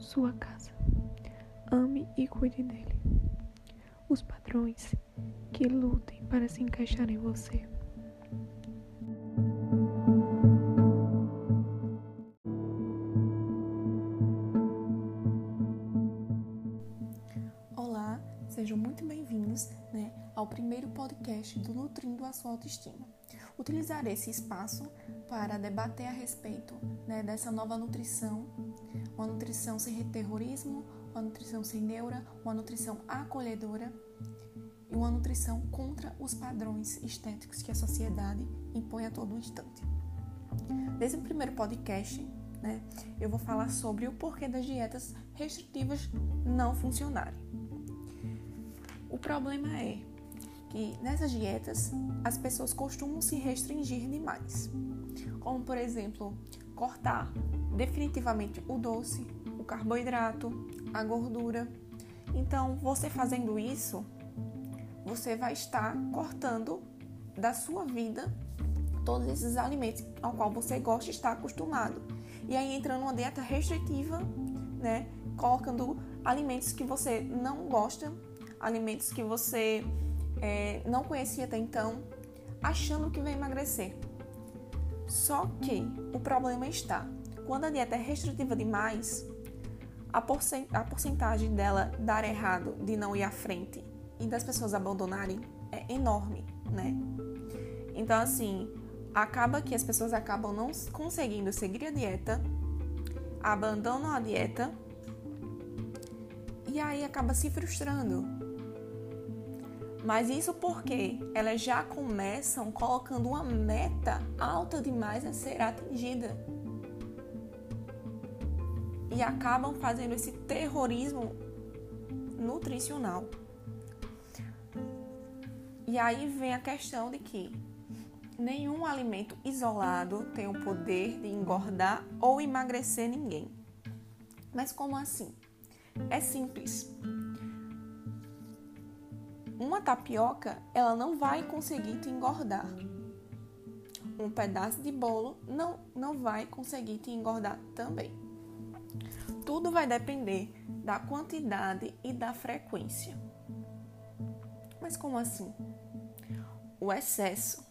sua casa. Ame e cuide dele. Os padrões que lutem para se encaixar em você. Olá, sejam muito bem-vindos né, ao primeiro podcast do Nutrindo a Sua Autoestima. Utilizarei esse espaço para debater a respeito né, dessa nova nutrição, uma nutrição sem terrorismo, uma nutrição sem neura, uma nutrição acolhedora e uma nutrição contra os padrões estéticos que a sociedade impõe a todo instante. Nesse primeiro podcast, né, eu vou falar sobre o porquê das dietas restritivas não funcionarem. O problema é que nessas dietas as pessoas costumam se restringir demais, como por exemplo, cortar definitivamente o doce, o carboidrato, a gordura. Então, você fazendo isso, você vai estar cortando da sua vida todos esses alimentos ao qual você gosta e está acostumado. E aí entrando uma dieta restritiva, né, colocando alimentos que você não gosta, alimentos que você é, não conhecia até então, achando que vai emagrecer. Só que o problema está, quando a dieta é restritiva demais, a, porcentagem dela dar errado, de não ir à frente e das pessoas abandonarem é enorme, né? Então, assim, acaba que as pessoas acabam não conseguindo seguir a dieta, abandonam a dieta e aí acaba se frustrando. Mas isso porque elas já começam colocando uma meta alta demais a ser atingida. E acabam fazendo esse terrorismo nutricional. E aí vem a questão de que nenhum alimento isolado tem o poder de engordar ou emagrecer ninguém. Mas como assim? É simples. Uma tapioca, ela não vai conseguir te engordar. Um pedaço de bolo não, não vai conseguir te engordar também. Tudo vai depender da quantidade e da frequência. Mas como assim? O excesso.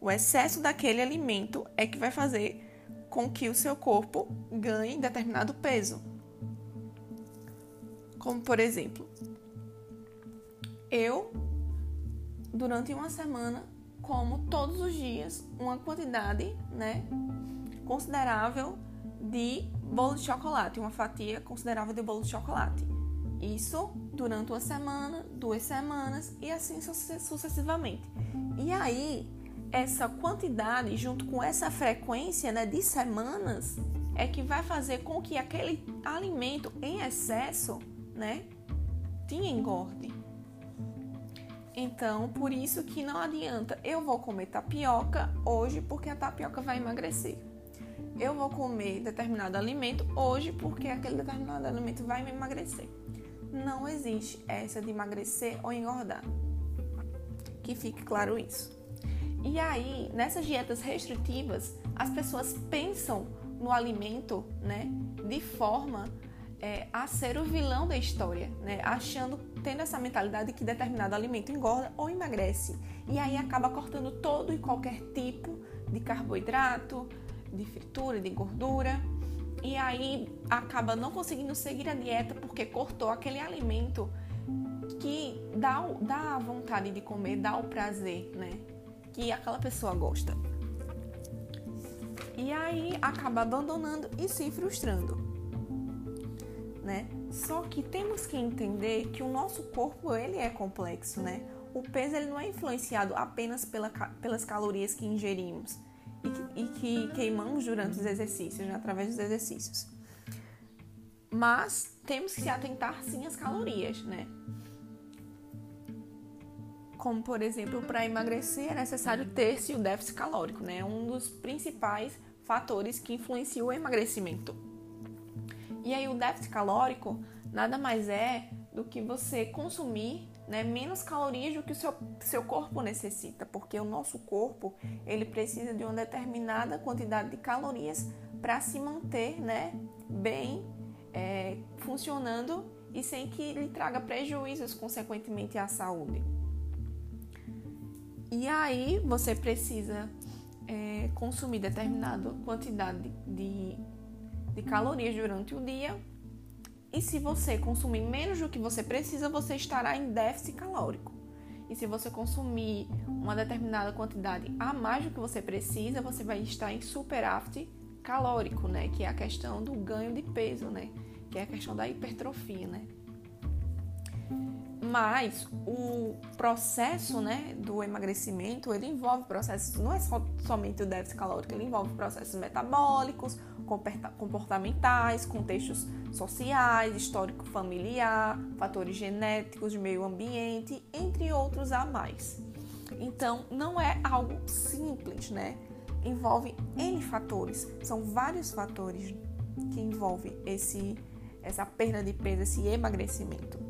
O excesso daquele alimento é que vai fazer com que o seu corpo ganhe determinado peso. Como por exemplo, eu durante uma semana como todos os dias uma quantidade, né, considerável de bolo de chocolate, uma fatia considerável de bolo de chocolate. Isso durante uma semana, duas semanas e assim sucessivamente. E aí, essa quantidade, junto com essa frequência né, de semanas, é que vai fazer com que aquele alimento em excesso né, te engorde. Então, por isso que não adianta eu vou comer tapioca hoje porque a tapioca vai emagrecer. Eu vou comer determinado alimento hoje porque aquele determinado alimento vai me emagrecer. Não existe essa de emagrecer ou engordar. Que fique claro isso. E aí, nessas dietas restritivas, as pessoas pensam no alimento, né, de forma é, a ser o vilão da história, né? achando, tendo essa mentalidade que determinado alimento engorda ou emagrece. E aí acaba cortando todo e qualquer tipo de carboidrato, de fritura, de gordura. E aí acaba não conseguindo seguir a dieta porque cortou aquele alimento que dá, dá a vontade de comer, dá o prazer, né? Que aquela pessoa gosta. E aí acaba abandonando e se frustrando né? Só que temos que entender que o nosso corpo ele é complexo, né? O peso ele não é influenciado apenas pela, pelas calorias que ingerimos e que, e que queimamos durante os exercícios, né? através dos exercícios. Mas temos que se atentar sim às calorias, né? Como por exemplo, para emagrecer é necessário ter-se o déficit calórico, né? Um dos principais fatores que influencia o emagrecimento. E aí o déficit calórico nada mais é do que você consumir né, menos calorias do que o seu, seu corpo necessita, porque o nosso corpo ele precisa de uma determinada quantidade de calorias para se manter né, bem é, funcionando e sem que lhe traga prejuízos, consequentemente, à saúde. E aí você precisa é, consumir determinada quantidade de, de calorias durante o dia. E se você consumir menos do que você precisa, você estará em déficit calórico. E se você consumir uma determinada quantidade a mais do que você precisa, você vai estar em superávit calórico, né? Que é a questão do ganho de peso, né? Que é a questão da hipertrofia, né? Mas o processo né, do emagrecimento, ele envolve processos, não é só, somente o déficit calórico, ele envolve processos metabólicos, comportamentais, contextos sociais, histórico familiar, fatores genéticos, meio ambiente, entre outros a mais. Então, não é algo simples, né? Envolve N fatores, são vários fatores que envolvem esse, essa perda de peso, esse emagrecimento.